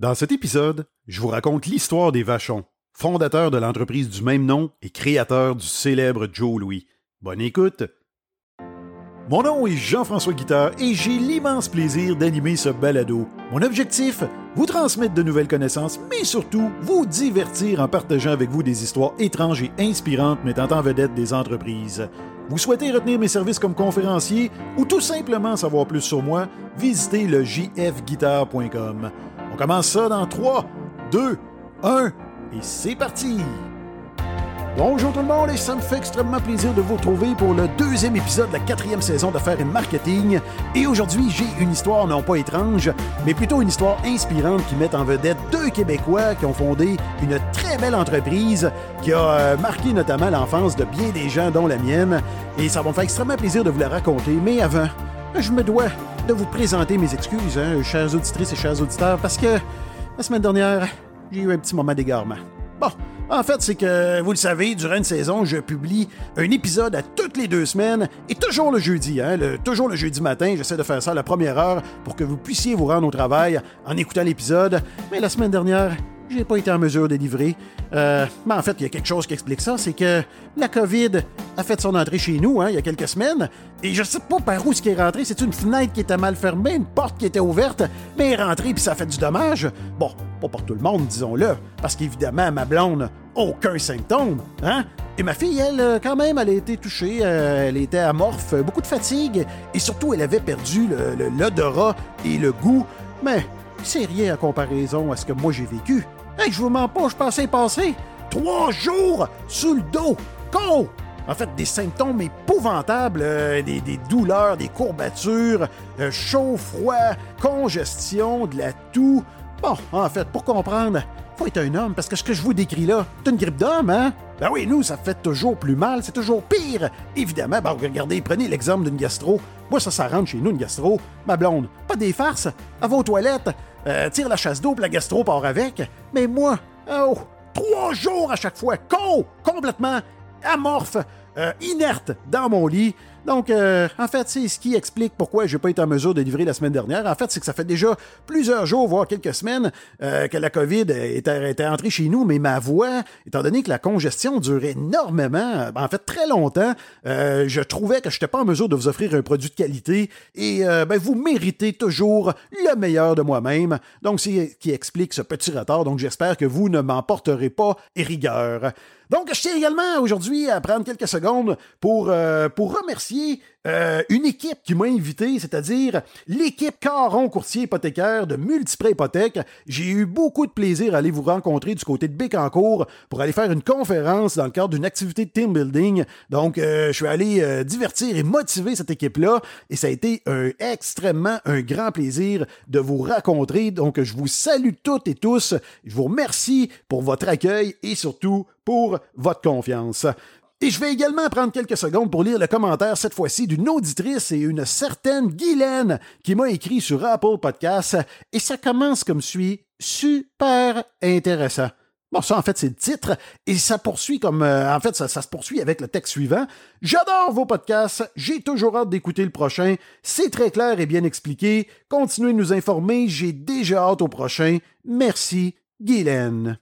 Dans cet épisode, je vous raconte l'histoire des Vachons, fondateurs de l'entreprise du même nom et créateurs du célèbre Joe Louis. Bonne écoute! Mon nom est Jean-François Guitard et j'ai l'immense plaisir d'animer ce balado. Mon objectif, vous transmettre de nouvelles connaissances, mais surtout vous divertir en partageant avec vous des histoires étranges et inspirantes mettant en vedette des entreprises. Vous souhaitez retenir mes services comme conférencier ou tout simplement savoir plus sur moi, visitez le jfguitar.com. On commence ça dans 3, 2, 1 et c'est parti! Bonjour tout le monde et ça me fait extrêmement plaisir de vous retrouver pour le deuxième épisode de la quatrième saison d'affaires et marketing. Et aujourd'hui, j'ai une histoire non pas étrange, mais plutôt une histoire inspirante qui met en vedette deux Québécois qui ont fondé une très belle entreprise qui a euh, marqué notamment l'enfance de bien des gens, dont la mienne. Et ça va me faire extrêmement plaisir de vous la raconter. Mais avant, je me dois de vous présenter mes excuses, hein, auditrices et chers auditeurs, parce que la semaine dernière, j'ai eu un petit moment d'égarement. Bon, en fait, c'est que, vous le savez, durant une saison, je publie un épisode à toutes les deux semaines et toujours le jeudi, hein, toujours le jeudi matin. J'essaie de faire ça à la première heure pour que vous puissiez vous rendre au travail en écoutant l'épisode. Mais la semaine dernière, j'ai pas été en mesure de livrer. Euh, mais en fait, il y a quelque chose qui explique ça, c'est que la COVID a fait son entrée chez nous hein, il y a quelques semaines, et je sais pas par où ce qui est rentré. C'est une fenêtre qui était mal fermée, une porte qui était ouverte, mais est rentrée puis ça a fait du dommage. Bon, pas pour tout le monde, disons-le, parce qu'évidemment, ma blonde, aucun symptôme, hein? Et ma fille, elle, quand même, elle a été touchée, euh, elle était amorphe, beaucoup de fatigue, et surtout, elle avait perdu l'odorat et le goût, mais c'est rien en comparaison à ce que moi j'ai vécu. Hey, je vous mens pas, je pensais passer trois jours sous le dos. Go! En fait, des symptômes épouvantables, euh, des, douleurs, des courbatures, euh, chaud, froid, congestion, de la toux. Bon, en fait, pour comprendre, faut être un homme, parce que ce que je vous décris là, c'est une grippe d'homme, hein? Ben oui, nous, ça fait toujours plus mal, c'est toujours pire. Évidemment, ben regardez, prenez l'exemple d'une gastro. Moi, ça, ça rentre chez nous, une gastro. Ma blonde, pas des farces. À vos toilettes, euh, tire la chasse d'eau, la gastro part avec. Mais moi, oh, trois jours à chaque fois, co, complètement amorphe, euh, inerte dans mon lit. Donc, euh, en fait, c'est ce qui explique pourquoi je n'ai pas été en mesure de livrer la semaine dernière. En fait, c'est que ça fait déjà plusieurs jours, voire quelques semaines, euh, que la COVID était, entrée chez nous, mais ma voix, étant donné que la congestion dure énormément, en fait très longtemps, je trouvais que je n'étais pas en mesure de vous offrir un produit de qualité et ben, vous méritez toujours le meilleur de moi-même. Donc, c'est ce qui explique ce petit retard. Donc, j'espère que vous ne m'emporterez pas rigueur. Donc, je tiens également aujourd'hui à prendre quelques secondes euh, pour remercier euh, une équipe qui m'a invité, c'est-à-dire l'équipe Caron Courtier Hypothécaire de Multiprêt Hypothèque. J'ai eu beaucoup de plaisir à aller vous rencontrer du côté de Bécancourt pour aller faire une conférence dans le cadre d'une activité de team building. Donc, euh, je suis allé euh, divertir et motiver cette équipe-là et ça a été un, extrêmement un grand plaisir de vous rencontrer. Donc, je vous salue toutes et tous. Je vous remercie pour votre accueil et surtout pour votre confiance. Et je vais également prendre quelques secondes pour lire le commentaire, cette fois-ci, d'une auditrice et une certaine Guylaine qui m'a écrit sur Apple Podcasts. Et ça commence comme suit. Super intéressant. Bon, ça, en fait, c'est le titre. Et ça poursuit comme. Euh, en fait, ça, ça, se poursuit avec le texte suivant. J'adore vos podcasts. J'ai toujours hâte d'écouter le prochain. C'est très clair et bien expliqué. Continuez de nous informer. J'ai déjà hâte au prochain. Merci, Guylaine.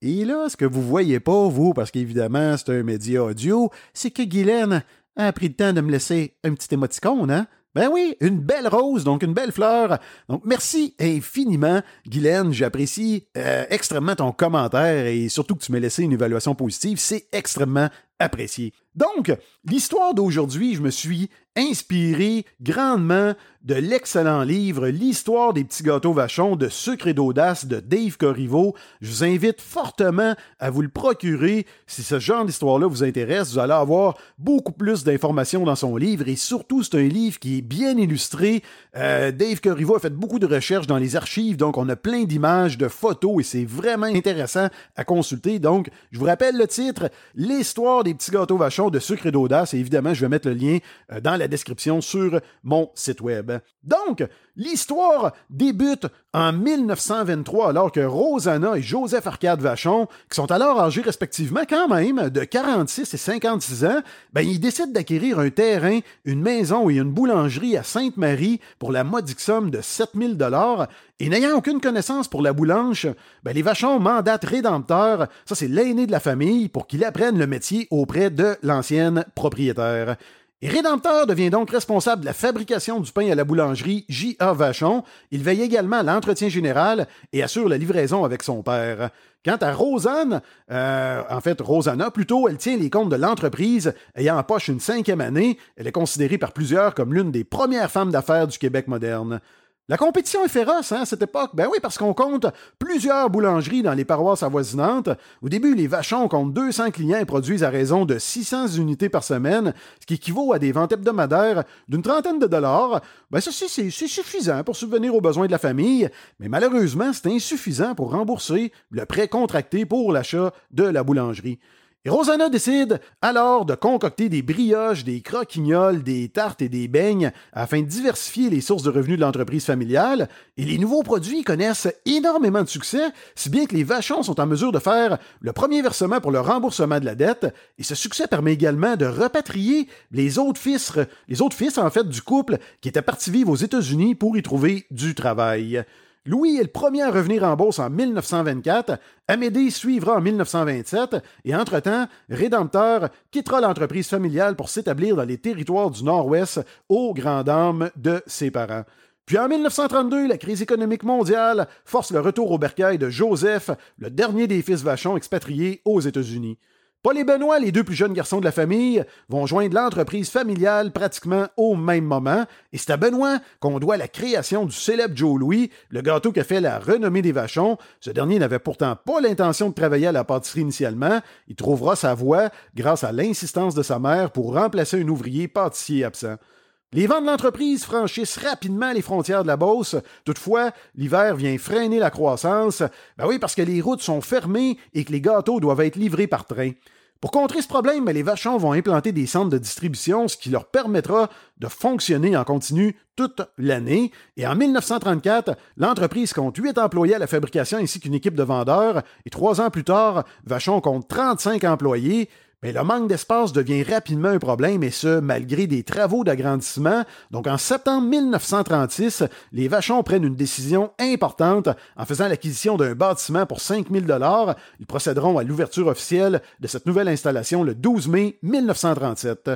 Et là, ce que vous voyez pas, vous, parce qu'évidemment, c'est un média audio, c'est que Guylaine a pris le temps de me laisser un petit émoticône, hein? Ben oui, une belle rose, donc une belle fleur. Donc merci infiniment, Guylaine. J'apprécie euh, extrêmement ton commentaire et surtout que tu m'aies laissé une évaluation positive. C'est extrêmement apprécié. Donc, l'histoire d'aujourd'hui, je me suis inspiré grandement de l'excellent livre L'histoire des petits gâteaux vachons de sucre et d'audace de Dave Corriveau. Je vous invite fortement à vous le procurer. Si ce genre d'histoire-là vous intéresse, vous allez avoir beaucoup plus d'informations dans son livre et surtout, c'est un livre qui est bien illustré. Euh, Dave Corriveau a fait beaucoup de recherches dans les archives, donc on a plein d'images, de photos et c'est vraiment intéressant à consulter. Donc, je vous rappelle le titre L'histoire des petits gâteaux vachons de sucre et d'audace et évidemment, je vais mettre le lien euh, dans la description sur mon site web. Donc, L'histoire débute en 1923 alors que Rosanna et Joseph Arcade Vachon, qui sont alors âgés respectivement quand même de 46 et 56 ans, ben, ils décident d'acquérir un terrain, une maison et une boulangerie à Sainte-Marie pour la modique somme de 7000 dollars. Et n'ayant aucune connaissance pour la boulange, ben, les Vachon mandatent Rédempteur, ça c'est l'aîné de la famille, pour qu'il apprenne le métier auprès de l'ancienne propriétaire. Et Rédempteur devient donc responsable de la fabrication du pain à la boulangerie J.A. Vachon. Il veille également à l'entretien général et assure la livraison avec son père. Quant à Rosanne, euh, en fait Rosanna plutôt, elle tient les comptes de l'entreprise, ayant en poche une cinquième année. Elle est considérée par plusieurs comme l'une des premières femmes d'affaires du Québec moderne. La compétition est féroce hein, à cette époque. Ben oui, parce qu'on compte plusieurs boulangeries dans les paroisses avoisinantes. Au début, les Vachons comptent 200 clients et produisent à raison de 600 unités par semaine, ce qui équivaut à des ventes hebdomadaires d'une trentaine de dollars. Ben ça, c'est suffisant pour subvenir aux besoins de la famille, mais malheureusement, c'est insuffisant pour rembourser le prêt contracté pour l'achat de la boulangerie. Rosanna décide alors de concocter des brioches, des croquignoles, des tartes et des beignes afin de diversifier les sources de revenus de l'entreprise familiale. Et les nouveaux produits connaissent énormément de succès, si bien que les vachons sont en mesure de faire le premier versement pour le remboursement de la dette. Et ce succès permet également de repatrier les autres fils, les autres fils en fait du couple qui étaient partis vivre aux États-Unis pour y trouver du travail. Louis est le premier à revenir en bourse en 1924, Amédée suivra en 1927, et entre-temps, Rédempteur quittera l'entreprise familiale pour s'établir dans les territoires du Nord-Ouest aux grandes dames de ses parents. Puis en 1932, la crise économique mondiale force le retour au bercail de Joseph, le dernier des fils Vachon expatriés aux États-Unis. Paul et Benoît, les deux plus jeunes garçons de la famille, vont joindre l'entreprise familiale pratiquement au même moment, et c'est à Benoît qu'on doit la création du célèbre Joe Louis, le gâteau qui a fait la renommée des Vachons. Ce dernier n'avait pourtant pas l'intention de travailler à la pâtisserie initialement. Il trouvera sa voie grâce à l'insistance de sa mère pour remplacer un ouvrier pâtissier absent. Les vents de l'entreprise franchissent rapidement les frontières de la Beauce. Toutefois, l'hiver vient freiner la croissance. Ben oui, parce que les routes sont fermées et que les gâteaux doivent être livrés par train. Pour contrer ce problème, ben, les Vachons vont implanter des centres de distribution, ce qui leur permettra de fonctionner en continu toute l'année. Et en 1934, l'entreprise compte 8 employés à la fabrication ainsi qu'une équipe de vendeurs. Et trois ans plus tard, Vachon compte 35 employés. Mais le manque d'espace devient rapidement un problème, et ce, malgré des travaux d'agrandissement. Donc, en septembre 1936, les Vachons prennent une décision importante en faisant l'acquisition d'un bâtiment pour 5000 dollars. Ils procéderont à l'ouverture officielle de cette nouvelle installation le 12 mai 1937.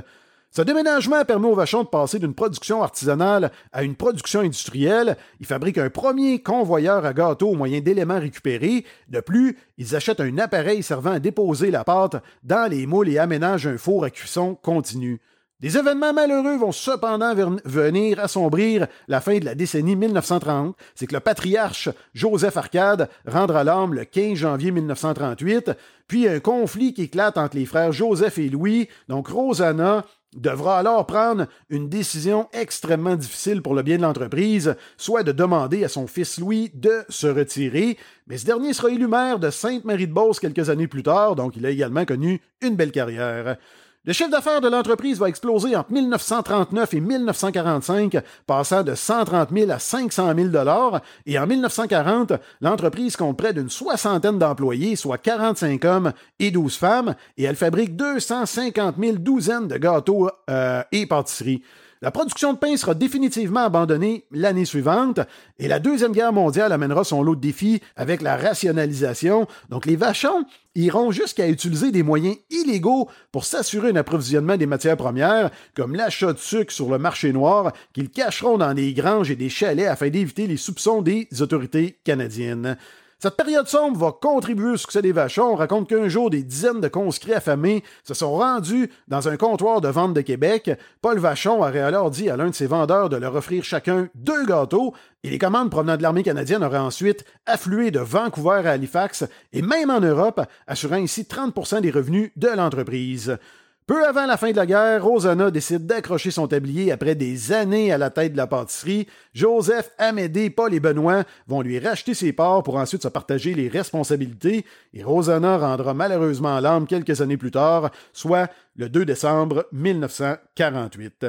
Ce déménagement permet aux Vachon de passer d'une production artisanale à une production industrielle. Ils fabriquent un premier convoyeur à gâteaux au moyen d'éléments récupérés. De plus, ils achètent un appareil servant à déposer la pâte dans les moules et aménagent un four à cuisson continu. Des événements malheureux vont cependant venir assombrir la fin de la décennie 1930. C'est que le patriarche Joseph Arcade rendra l'âme le 15 janvier 1938, puis un conflit qui éclate entre les frères Joseph et Louis, donc Rosanna devra alors prendre une décision extrêmement difficile pour le bien de l'entreprise, soit de demander à son fils Louis de se retirer, mais ce dernier sera élu maire de Sainte-Marie-de-Beauce quelques années plus tard, donc il a également connu une belle carrière. Le chiffre d'affaires de l'entreprise va exploser entre 1939 et 1945, passant de 130 000 à 500 000 dollars. Et en 1940, l'entreprise compte près d'une soixantaine d'employés, soit 45 hommes et 12 femmes, et elle fabrique 250 000 douzaines de gâteaux euh, et pâtisseries. La production de pain sera définitivement abandonnée l'année suivante et la Deuxième Guerre mondiale amènera son lot de défis avec la rationalisation. Donc les vachons iront jusqu'à utiliser des moyens illégaux pour s'assurer un approvisionnement des matières premières, comme l'achat de sucre sur le marché noir, qu'ils cacheront dans des granges et des chalets afin d'éviter les soupçons des autorités canadiennes. Cette période sombre va contribuer au succès des Vachons. On raconte qu'un jour, des dizaines de conscrits affamés se sont rendus dans un comptoir de vente de Québec. Paul Vachon aurait alors dit à l'un de ses vendeurs de leur offrir chacun deux gâteaux, et les commandes provenant de l'armée canadienne auraient ensuite afflué de Vancouver à Halifax, et même en Europe, assurant ainsi 30% des revenus de l'entreprise. Peu avant la fin de la guerre, Rosanna décide d'accrocher son tablier après des années à la tête de la pâtisserie. Joseph, Amédée, Paul et Benoît vont lui racheter ses parts pour ensuite se partager les responsabilités et Rosanna rendra malheureusement l'âme quelques années plus tard, soit le 2 décembre 1948.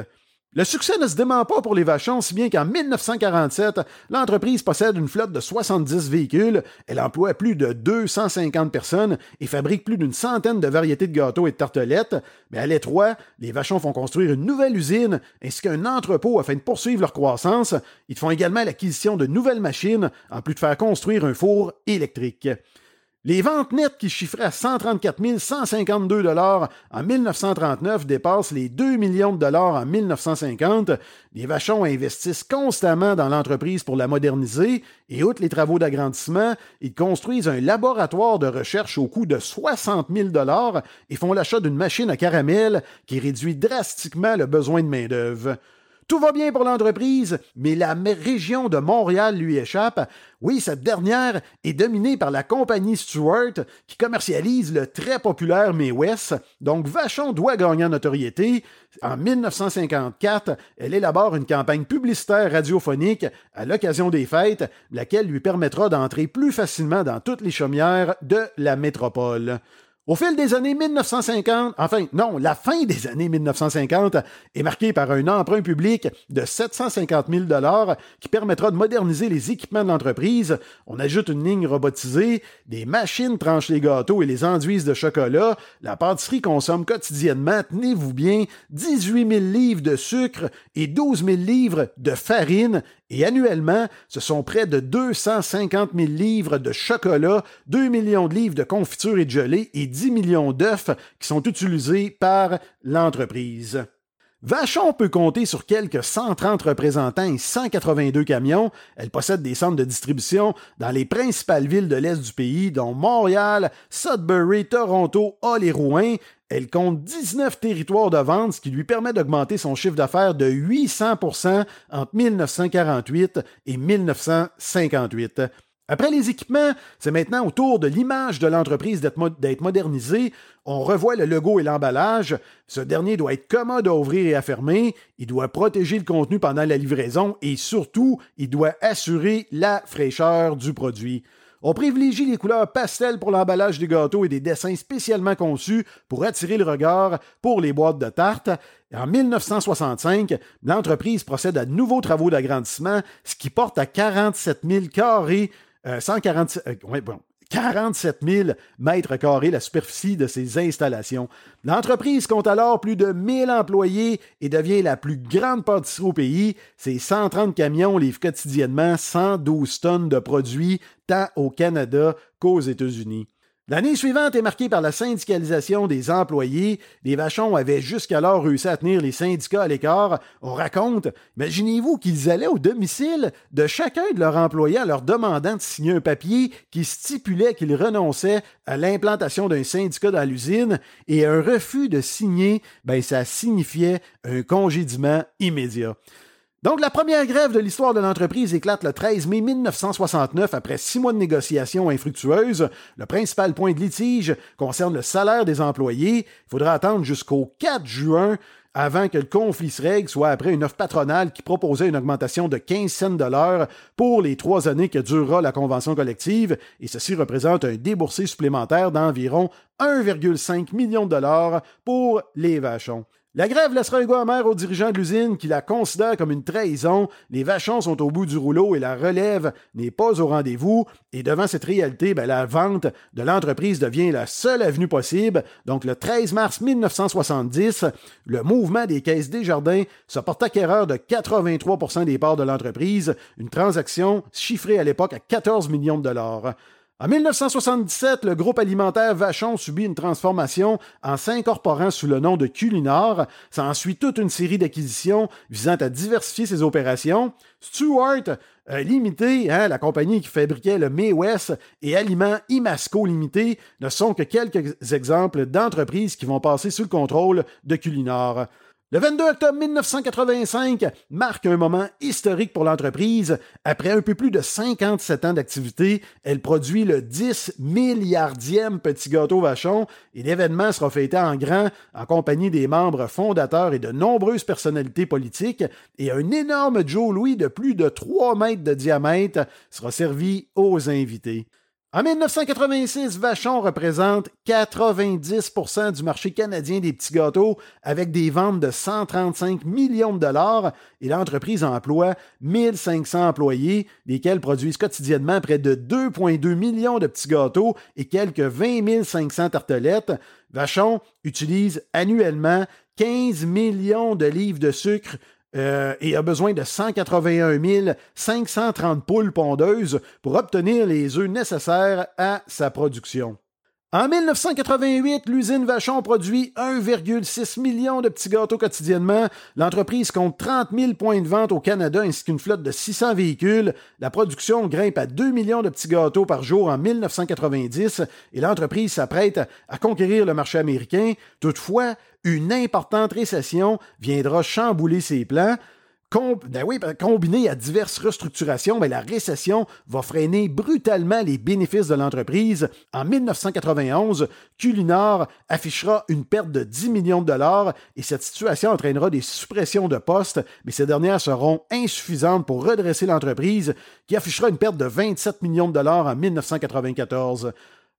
Le succès ne se dément pas pour les Vachons, si bien qu'en 1947, l'entreprise possède une flotte de 70 véhicules, elle emploie plus de 250 personnes et fabrique plus d'une centaine de variétés de gâteaux et de tartelettes. Mais à l'étroit, les Vachons font construire une nouvelle usine ainsi qu'un entrepôt afin de poursuivre leur croissance. Ils font également l'acquisition de nouvelles machines, en plus de faire construire un four électrique. Les ventes nettes qui chiffraient à 134 152 dollars en 1939 dépassent les 2 millions de dollars en 1950. Les Vachons investissent constamment dans l'entreprise pour la moderniser et outre les travaux d'agrandissement, ils construisent un laboratoire de recherche au coût de 60 000 dollars et font l'achat d'une machine à caramel qui réduit drastiquement le besoin de main-d'œuvre. Tout va bien pour l'entreprise, mais la région de Montréal lui échappe. Oui, cette dernière est dominée par la compagnie Stewart qui commercialise le très populaire May. Donc Vachon doit gagner en notoriété. En 1954, elle élabore une campagne publicitaire radiophonique à l'occasion des fêtes, laquelle lui permettra d'entrer plus facilement dans toutes les chaumières de la métropole. Au fil des années 1950, enfin non, la fin des années 1950 est marquée par un emprunt public de 750 000 dollars qui permettra de moderniser les équipements de l'entreprise. On ajoute une ligne robotisée, des machines tranchent les gâteaux et les enduisent de chocolat. La pâtisserie consomme quotidiennement, tenez-vous bien, 18 000 livres de sucre et 12 000 livres de farine et annuellement, ce sont près de 250 000 livres de chocolat, 2 millions de livres de confiture et de gelée et 10 millions d'œufs qui sont utilisés par l'entreprise. Vachon peut compter sur quelques 130 représentants et 182 camions. Elle possède des centres de distribution dans les principales villes de l'Est du pays, dont Montréal, Sudbury, Toronto, Hull et Rouen. Elle compte 19 territoires de vente, ce qui lui permet d'augmenter son chiffre d'affaires de 800% entre 1948 et 1958. Après les équipements, c'est maintenant au tour de l'image de l'entreprise d'être modernisée. On revoit le logo et l'emballage. Ce dernier doit être commode à ouvrir et à fermer. Il doit protéger le contenu pendant la livraison et surtout, il doit assurer la fraîcheur du produit. On privilégie les couleurs pastel pour l'emballage des gâteaux et des dessins spécialement conçus pour attirer le regard pour les boîtes de tarte. En 1965, l'entreprise procède à de nouveaux travaux d'agrandissement, ce qui porte à 47 000 carrés, 147, euh, 47 000 mètres carrés la superficie de ses installations. L'entreprise compte alors plus de 1000 employés et devient la plus grande pâtisserie au pays. Ses 130 camions livrent quotidiennement 112 tonnes de produits, tant au Canada qu'aux États-Unis. L'année suivante est marquée par la syndicalisation des employés. Les Vachons avaient jusqu'alors réussi à tenir les syndicats à l'écart. On raconte, imaginez-vous qu'ils allaient au domicile de chacun de leurs employés en leur demandant de signer un papier qui stipulait qu'ils renonçaient à l'implantation d'un syndicat dans l'usine et un refus de signer, ben, ça signifiait un congédiement immédiat. Donc, la première grève de l'histoire de l'entreprise éclate le 13 mai 1969 après six mois de négociations infructueuses. Le principal point de litige concerne le salaire des employés. Il faudra attendre jusqu'au 4 juin avant que le conflit se règle, soit après une offre patronale qui proposait une augmentation de 15 cents de pour les trois années que durera la convention collective, et ceci représente un déboursé supplémentaire d'environ 1,5 million de dollars pour les vachons. La grève laissera un goût amer aux dirigeants de l'usine qui la considèrent comme une trahison. Les vachons sont au bout du rouleau et la relève n'est pas au rendez-vous. Et devant cette réalité, ben, la vente de l'entreprise devient la seule avenue possible. Donc le 13 mars 1970, le mouvement des caisses Desjardins se porte acquéreur de 83% des parts de l'entreprise, une transaction chiffrée à l'époque à 14 millions de dollars. En 1977, le groupe alimentaire Vachon subit une transformation en s'incorporant sous le nom de Culinar. Ça ensuite toute une série d'acquisitions visant à diversifier ses opérations. Stewart euh, Limité, hein, la compagnie qui fabriquait le May West et Aliments Imasco Limité, ne sont que quelques exemples d'entreprises qui vont passer sous le contrôle de Culinar. Le 22 octobre 1985 marque un moment historique pour l'entreprise. Après un peu plus de 57 ans d'activité, elle produit le 10 milliardième petit gâteau vachon et l'événement sera fêté en grand en compagnie des membres fondateurs et de nombreuses personnalités politiques et un énorme Joe Louis de plus de 3 mètres de diamètre sera servi aux invités. En 1986, Vachon représente 90% du marché canadien des petits gâteaux avec des ventes de 135 millions de dollars et l'entreprise emploie 1500 employés, desquels produisent quotidiennement près de 2,2 millions de petits gâteaux et quelques 20 500 tartelettes. Vachon utilise annuellement 15 millions de livres de sucre euh, et a besoin de 181 530 poules pondeuses pour obtenir les œufs nécessaires à sa production. En 1988, l'usine Vachon produit 1,6 million de petits gâteaux quotidiennement. L'entreprise compte 30 000 points de vente au Canada ainsi qu'une flotte de 600 véhicules. La production grimpe à 2 millions de petits gâteaux par jour en 1990 et l'entreprise s'apprête à conquérir le marché américain. Toutefois, une importante récession viendra chambouler ses plans. Ben ben, combiné à diverses restructurations, ben la récession va freiner brutalement les bénéfices de l'entreprise. En 1991, Culinar affichera une perte de 10 millions de dollars et cette situation entraînera des suppressions de postes, mais ces dernières seront insuffisantes pour redresser l'entreprise qui affichera une perte de 27 millions de dollars en 1994.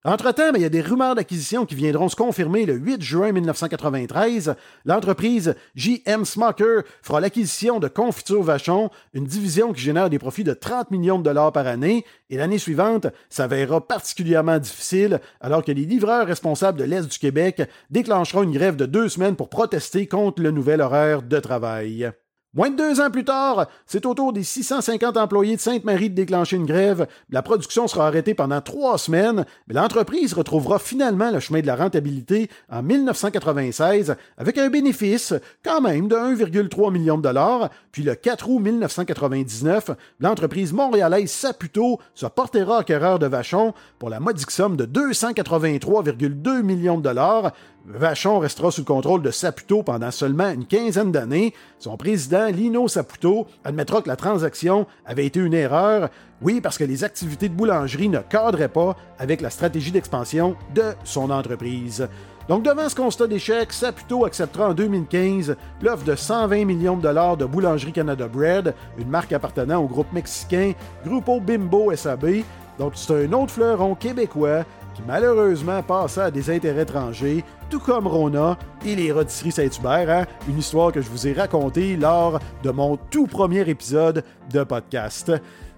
Entre-temps, ben, il y a des rumeurs d'acquisition qui viendront se confirmer le 8 juin 1993. L'entreprise JM Smoker fera l'acquisition de Confiture Vachon, une division qui génère des profits de 30 millions de dollars par année, et l'année suivante s'avérera particulièrement difficile alors que les livreurs responsables de l'Est du Québec déclencheront une grève de deux semaines pour protester contre le nouvel horaire de travail. Moins de deux ans plus tard, c'est au tour des 650 employés de Sainte-Marie de déclencher une grève. La production sera arrêtée pendant trois semaines, mais l'entreprise retrouvera finalement le chemin de la rentabilité en 1996 avec un bénéfice quand même de 1,3 million de dollars. Puis le 4 août 1999, l'entreprise montréalaise Saputo se portera acquéreur de Vachon pour la modique somme de 283,2 millions de dollars. Vachon restera sous le contrôle de Saputo pendant seulement une quinzaine d'années. Son président, Lino Saputo, admettra que la transaction avait été une erreur. Oui, parce que les activités de boulangerie ne cadraient pas avec la stratégie d'expansion de son entreprise. Donc, devant ce constat d'échec, Saputo acceptera en 2015 l'offre de 120 millions de dollars de Boulangerie Canada Bread, une marque appartenant au groupe mexicain Grupo Bimbo SAB. Donc, c'est un autre fleuron québécois qui malheureusement passait à des intérêts étrangers, tout comme Rona et les rôtisseries Saint-Hubert, hein? une histoire que je vous ai racontée lors de mon tout premier épisode de podcast.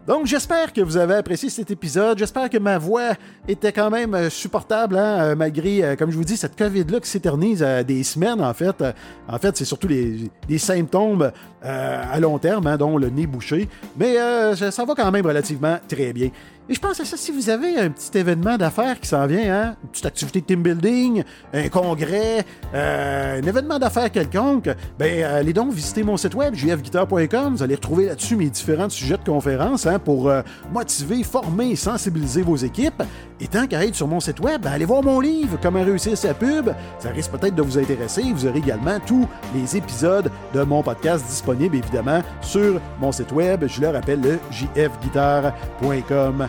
Donc, j'espère que vous avez apprécié cet épisode. J'espère que ma voix était quand même euh, supportable, hein, euh, malgré, euh, comme je vous dis, cette COVID-là qui s'éternise à des semaines, en fait. En fait, c'est surtout les, symptômes à long terme, hein, dont le nez bouché. Mais ça va quand même relativement très bien. Et je pense à ça, si vous avez un petit événement d'affaires qui s'en vient, hein, une petite activité de team building, un congrès, euh, un événement d'affaires quelconque, ben, allez donc visiter mon site web, jfguitar.com. Vous allez retrouver là-dessus mes différents sujets de conférence hein, pour euh, motiver, former et sensibiliser vos équipes. Et tant qu'à être sur mon site web, ben, allez voir mon livre, Comment réussir sa pub. Ça risque peut-être de vous intéresser. Vous aurez également tous les épisodes de mon podcast disponibles, évidemment, sur mon site web. Je le rappelle, le jfguitar.com.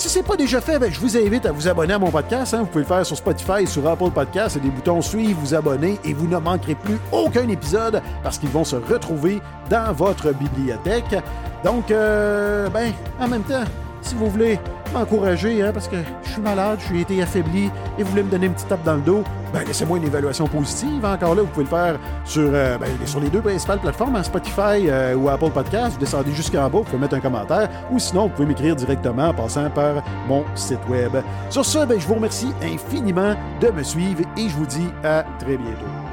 Si ce n'est pas déjà fait, ben, je vous invite à vous abonner à mon podcast. Hein. Vous pouvez le faire sur Spotify, sur Apple Podcasts. Il y a des boutons suivre, vous abonner et vous ne manquerez plus aucun épisode parce qu'ils vont se retrouver dans votre bibliothèque. Donc, euh, ben, en même temps, si vous voulez m'encourager, hein, parce que je suis malade, je suis été affaibli et vous voulez me donner une petite tape dans le dos, ben laissez-moi une évaluation positive. Encore là, vous pouvez le faire sur, euh, ben, sur les deux principales plateformes, hein, Spotify euh, ou Apple Podcast. Vous descendez jusqu'en bas, vous pouvez mettre un commentaire ou sinon, vous pouvez m'écrire directement en passant par mon site web. Sur ce, ben, je vous remercie infiniment de me suivre et je vous dis à très bientôt.